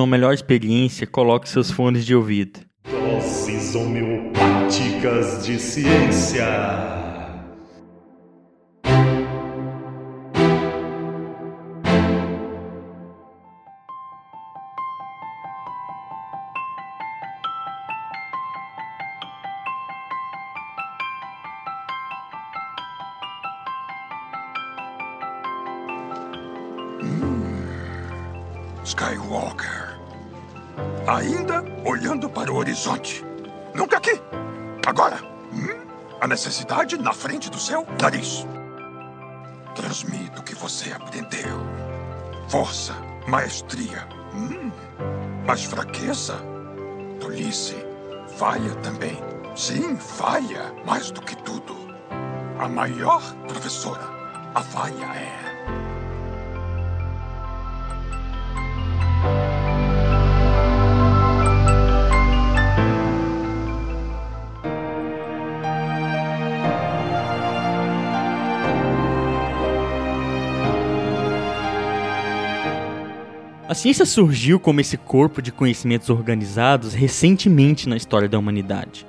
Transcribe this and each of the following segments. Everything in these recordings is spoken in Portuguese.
para uma melhor experiência, coloque seus fones de ouvido. Doses homeopáticas de ciência. Skywalker. Ainda olhando para o horizonte. Nunca aqui. Agora. Hum? A necessidade na frente do seu nariz. Transmito o que você aprendeu. Força, maestria. Hum? Mas fraqueza, tolice, falha também. Sim, falha, mais do que tudo. A maior professora, a falha é. A ciência surgiu como esse corpo de conhecimentos organizados recentemente na história da humanidade.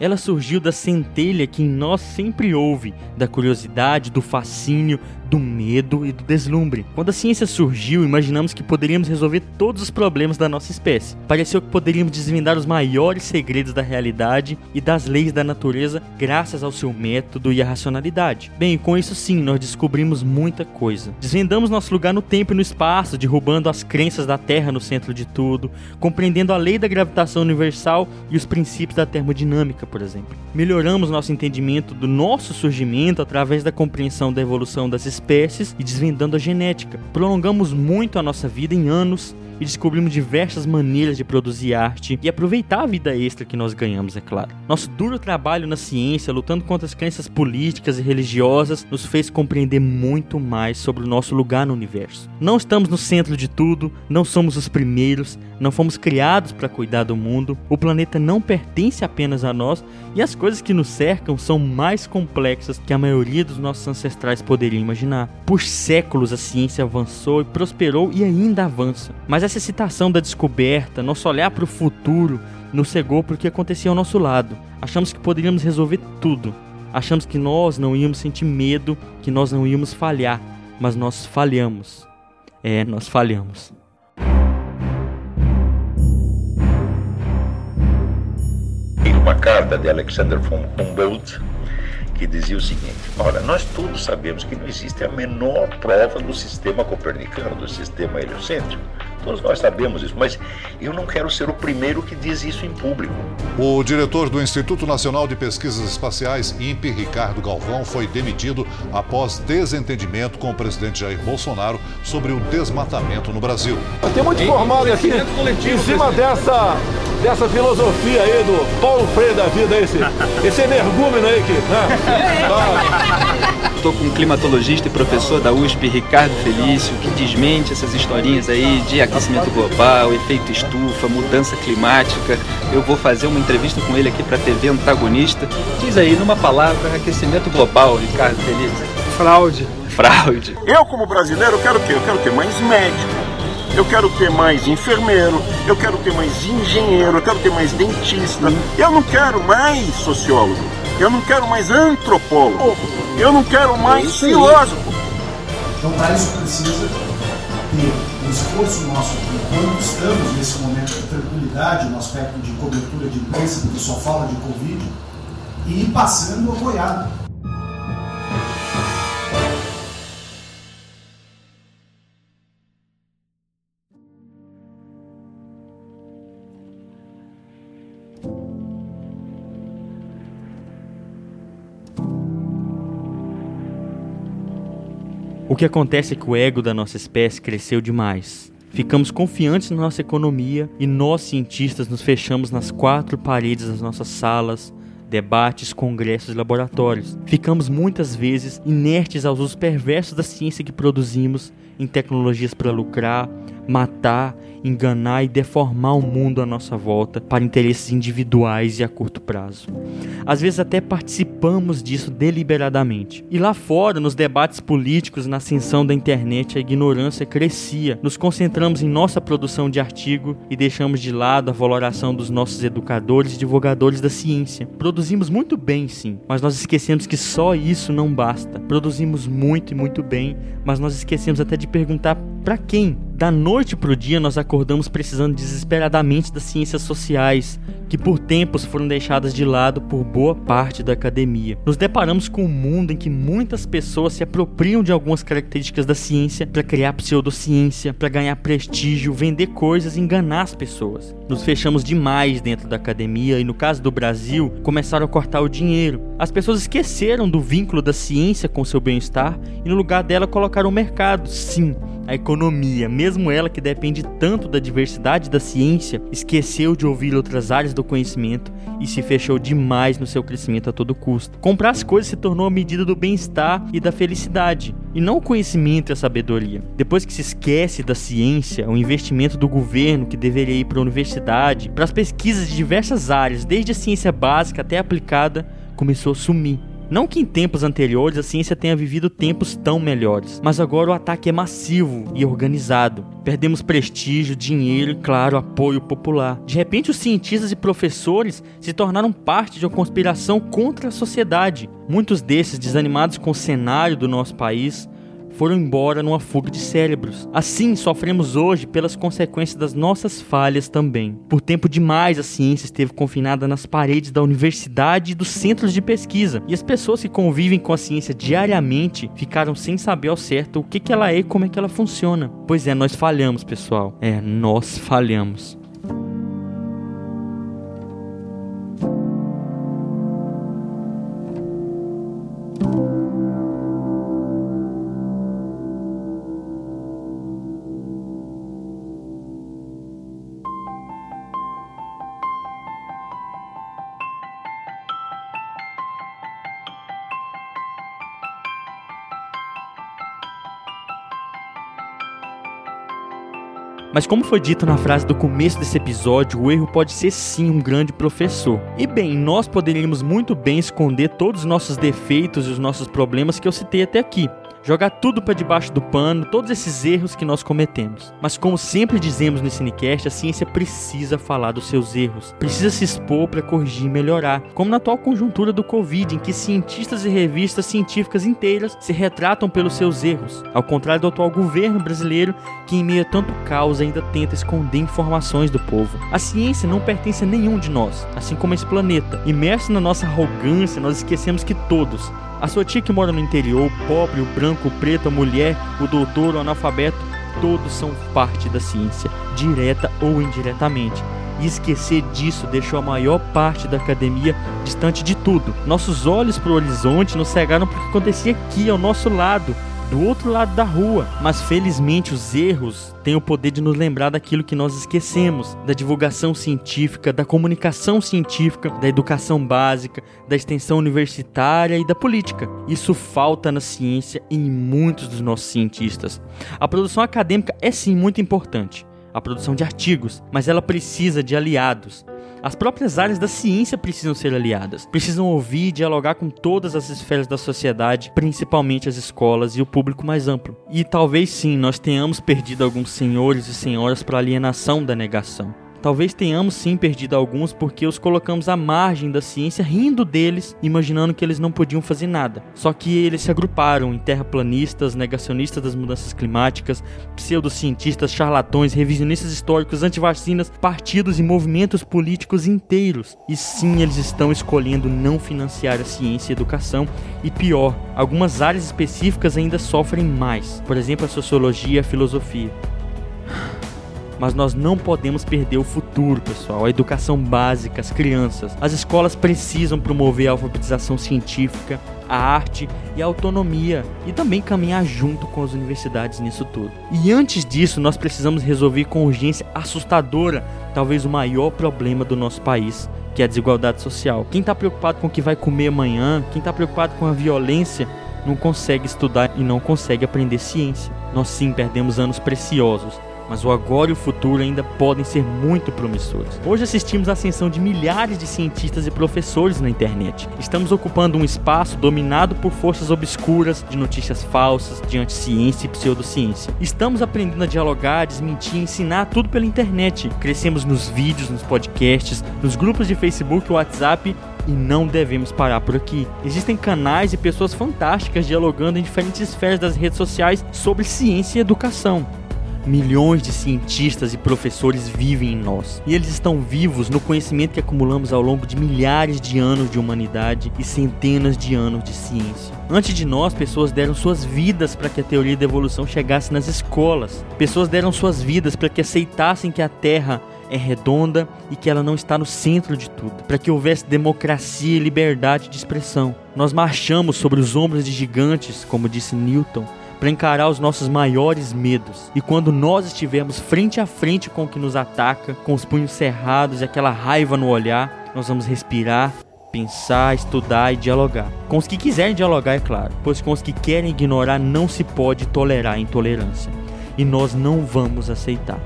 Ela surgiu da centelha que em nós sempre houve, da curiosidade, do fascínio, do medo e do deslumbre. Quando a ciência surgiu, imaginamos que poderíamos resolver todos os problemas da nossa espécie. Pareceu que poderíamos desvendar os maiores segredos da realidade e das leis da natureza graças ao seu método e à racionalidade. Bem, com isso sim, nós descobrimos muita coisa. Desvendamos nosso lugar no tempo e no espaço, derrubando as crenças da Terra no centro de tudo, compreendendo a lei da gravitação universal e os princípios da termodinâmica, por exemplo. Melhoramos nosso entendimento do nosso surgimento através da compreensão da evolução das espécies e desvendando a genética. Prolongamos muito a nossa vida em anos e descobrimos diversas maneiras de produzir arte e aproveitar a vida extra que nós ganhamos, é claro. Nosso duro trabalho na ciência, lutando contra as crenças políticas e religiosas, nos fez compreender muito mais sobre o nosso lugar no universo. Não estamos no centro de tudo, não somos os primeiros, não fomos criados para cuidar do mundo, o planeta não pertence apenas a nós e as coisas que nos cercam são mais complexas que a maioria dos nossos ancestrais poderiam imaginar. Por séculos a ciência avançou e prosperou e ainda avança. Mas essa excitação da descoberta, nosso olhar para o futuro, nos cegou para o que acontecia ao nosso lado. Achamos que poderíamos resolver tudo. Achamos que nós não íamos sentir medo, que nós não íamos falhar, mas nós falhamos. É, nós falhamos. Uma carta de Alexander von Humboldt que dizia o seguinte: Olha, nós todos sabemos que não existe a menor prova do sistema copernicano, do sistema heliocêntrico. Todos nós sabemos isso, mas eu não quero ser o primeiro que diz isso em público. O diretor do Instituto Nacional de Pesquisas Espaciais, INPE, Ricardo Galvão, foi demitido após desentendimento com o presidente Jair Bolsonaro sobre o desmatamento no Brasil. Tem muito formado aqui em cima dessa, dessa filosofia aí do Paulo Freire da vida, esse, esse energúmeno aí que. Né? Estou com um climatologista e professor da USP, Ricardo Felício, que desmente essas historinhas aí de aquecimento global, efeito estufa, mudança climática. Eu vou fazer uma entrevista com ele aqui para a TV Antagonista. Diz aí, numa palavra, aquecimento global, Ricardo Felício. Fraude. Fraude. Eu, como brasileiro, quero o quê? Eu quero ter mais médico, eu quero ter mais enfermeiro, eu quero ter mais engenheiro, eu quero ter mais dentista, eu não quero mais sociólogo, eu não quero mais antropólogo, eu não quero mais filósofo. Então, para isso precisa ter um esforço nosso enquanto estamos nesse momento de tranquilidade no aspecto de cobertura de imprensa, porque só fala de Covid, e ir passando apoiado. O que acontece é que o ego da nossa espécie cresceu demais. Ficamos confiantes na nossa economia e nós, cientistas, nos fechamos nas quatro paredes das nossas salas, debates, congressos e laboratórios. Ficamos muitas vezes inertes aos usos perversos da ciência que produzimos em tecnologias para lucrar, matar, enganar e deformar o mundo à nossa volta para interesses individuais e a curto prazo. Às vezes até participamos disso deliberadamente. E lá fora, nos debates políticos, na ascensão da internet, a ignorância crescia. Nos concentramos em nossa produção de artigo e deixamos de lado a valoração dos nossos educadores e divulgadores da ciência. Produzimos muito bem, sim, mas nós esquecemos que só isso não basta. Produzimos muito e muito bem, mas nós esquecemos até de perguntar para quem da noite para o dia, nós acordamos precisando desesperadamente das ciências sociais, que por tempos foram deixadas de lado por boa parte da academia. Nos deparamos com um mundo em que muitas pessoas se apropriam de algumas características da ciência para criar pseudociência, para ganhar prestígio, vender coisas e enganar as pessoas. Nos fechamos demais dentro da academia e, no caso do Brasil, começaram a cortar o dinheiro. As pessoas esqueceram do vínculo da ciência com seu bem-estar e, no lugar dela, colocaram o mercado. Sim, a economia, mesmo ela que depende tanto da diversidade da ciência, esqueceu de ouvir outras áreas do conhecimento e se fechou demais no seu crescimento a todo custo. Comprar as coisas se tornou a medida do bem-estar e da felicidade, e não o conhecimento e a sabedoria. Depois que se esquece da ciência, o investimento do governo que deveria ir para a universidade, para as pesquisas de diversas áreas, desde a ciência básica até aplicada, começou a sumir. Não que em tempos anteriores a ciência tenha vivido tempos tão melhores, mas agora o ataque é massivo e organizado. Perdemos prestígio, dinheiro e, claro, apoio popular. De repente, os cientistas e professores se tornaram parte de uma conspiração contra a sociedade. Muitos desses, desanimados com o cenário do nosso país, foram embora numa fuga de cérebros. Assim, sofremos hoje pelas consequências das nossas falhas também. Por tempo demais, a ciência esteve confinada nas paredes da universidade e dos centros de pesquisa, e as pessoas que convivem com a ciência diariamente ficaram sem saber ao certo o que, que ela é e como é que ela funciona. Pois é, nós falhamos, pessoal. É, nós falhamos. Mas como foi dito na frase do começo desse episódio, o erro pode ser sim um grande professor. E bem, nós poderíamos muito bem esconder todos os nossos defeitos e os nossos problemas que eu citei até aqui jogar tudo para debaixo do pano, todos esses erros que nós cometemos. Mas como sempre dizemos no Cinecast, a ciência precisa falar dos seus erros, precisa se expor para corrigir e melhorar, como na atual conjuntura do Covid, em que cientistas e revistas científicas inteiras se retratam pelos seus erros, ao contrário do atual governo brasileiro, que em meio a tanto caos ainda tenta esconder informações do povo. A ciência não pertence a nenhum de nós, assim como esse planeta. Imerso na nossa arrogância, nós esquecemos que todos, a sua tia que mora no interior, o pobre, o branco, o preto, a mulher, o doutor, o analfabeto, todos são parte da ciência, direta ou indiretamente. E esquecer disso deixou a maior parte da academia distante de tudo. Nossos olhos para o horizonte nos cegaram porque acontecia aqui ao nosso lado, do outro lado da rua. Mas felizmente os erros têm o poder de nos lembrar daquilo que nós esquecemos, da divulgação científica, da comunicação científica, da educação básica, da extensão universitária e da política. Isso falta na ciência e em muitos dos nossos cientistas. A produção acadêmica é sim muito importante, a produção de artigos, mas ela precisa de aliados. As próprias áreas da ciência precisam ser aliadas, precisam ouvir e dialogar com todas as esferas da sociedade, principalmente as escolas e o público mais amplo. E talvez sim nós tenhamos perdido alguns senhores e senhoras para alienação da negação. Talvez tenhamos sim perdido alguns porque os colocamos à margem da ciência, rindo deles, imaginando que eles não podiam fazer nada. Só que eles se agruparam em terraplanistas, negacionistas das mudanças climáticas, pseudocientistas, charlatões, revisionistas históricos, antivacinas, partidos e movimentos políticos inteiros. E sim, eles estão escolhendo não financiar a ciência e a educação, e pior, algumas áreas específicas ainda sofrem mais, por exemplo, a sociologia e a filosofia mas nós não podemos perder o futuro, pessoal. A educação básica, as crianças. As escolas precisam promover a alfabetização científica, a arte e a autonomia e também caminhar junto com as universidades nisso tudo. E antes disso, nós precisamos resolver com urgência assustadora, talvez o maior problema do nosso país, que é a desigualdade social. Quem está preocupado com o que vai comer amanhã, quem está preocupado com a violência, não consegue estudar e não consegue aprender ciência. Nós sim perdemos anos preciosos, mas o agora e o futuro ainda podem ser muito promissores. Hoje assistimos à ascensão de milhares de cientistas e professores na internet. Estamos ocupando um espaço dominado por forças obscuras, de notícias falsas, de anticiência e pseudociência. Estamos aprendendo a dialogar, desmentir ensinar tudo pela internet. Crescemos nos vídeos, nos podcasts, nos grupos de Facebook e WhatsApp e não devemos parar por aqui. Existem canais e pessoas fantásticas dialogando em diferentes esferas das redes sociais sobre ciência e educação. Milhões de cientistas e professores vivem em nós, e eles estão vivos no conhecimento que acumulamos ao longo de milhares de anos de humanidade e centenas de anos de ciência. Antes de nós, pessoas deram suas vidas para que a teoria da evolução chegasse nas escolas. Pessoas deram suas vidas para que aceitassem que a Terra é redonda e que ela não está no centro de tudo, para que houvesse democracia e liberdade de expressão. Nós marchamos sobre os ombros de gigantes, como disse Newton, para encarar os nossos maiores medos. E quando nós estivermos frente a frente com o que nos ataca, com os punhos cerrados e aquela raiva no olhar, nós vamos respirar, pensar, estudar e dialogar. Com os que quiserem dialogar, é claro, pois com os que querem ignorar não se pode tolerar a intolerância. E nós não vamos aceitar.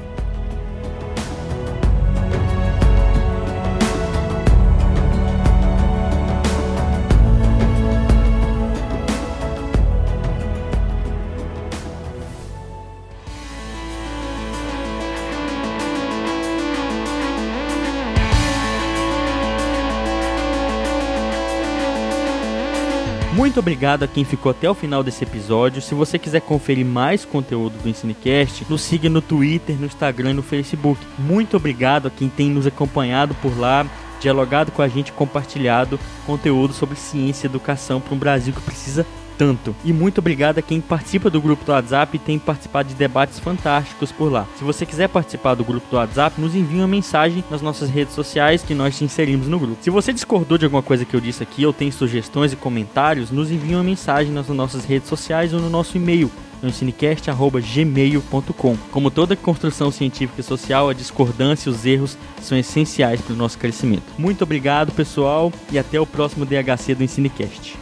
Muito obrigado a quem ficou até o final desse episódio. Se você quiser conferir mais conteúdo do Ensinecast, nos siga no Twitter, no Instagram e no Facebook. Muito obrigado a quem tem nos acompanhado por lá, dialogado com a gente, compartilhado conteúdo sobre ciência e educação para um Brasil que precisa tanto. E muito obrigado a quem participa do grupo do WhatsApp e tem participado de debates fantásticos por lá. Se você quiser participar do grupo do WhatsApp, nos envie uma mensagem nas nossas redes sociais que nós te inserimos no grupo. Se você discordou de alguma coisa que eu disse aqui ou tem sugestões e comentários, nos envie uma mensagem nas nossas redes sociais ou no nosso e-mail no cinecast.gmail.com. Como toda construção científica e social, a discordância e os erros são essenciais para o nosso crescimento. Muito obrigado, pessoal, e até o próximo DHC do Ensinecast.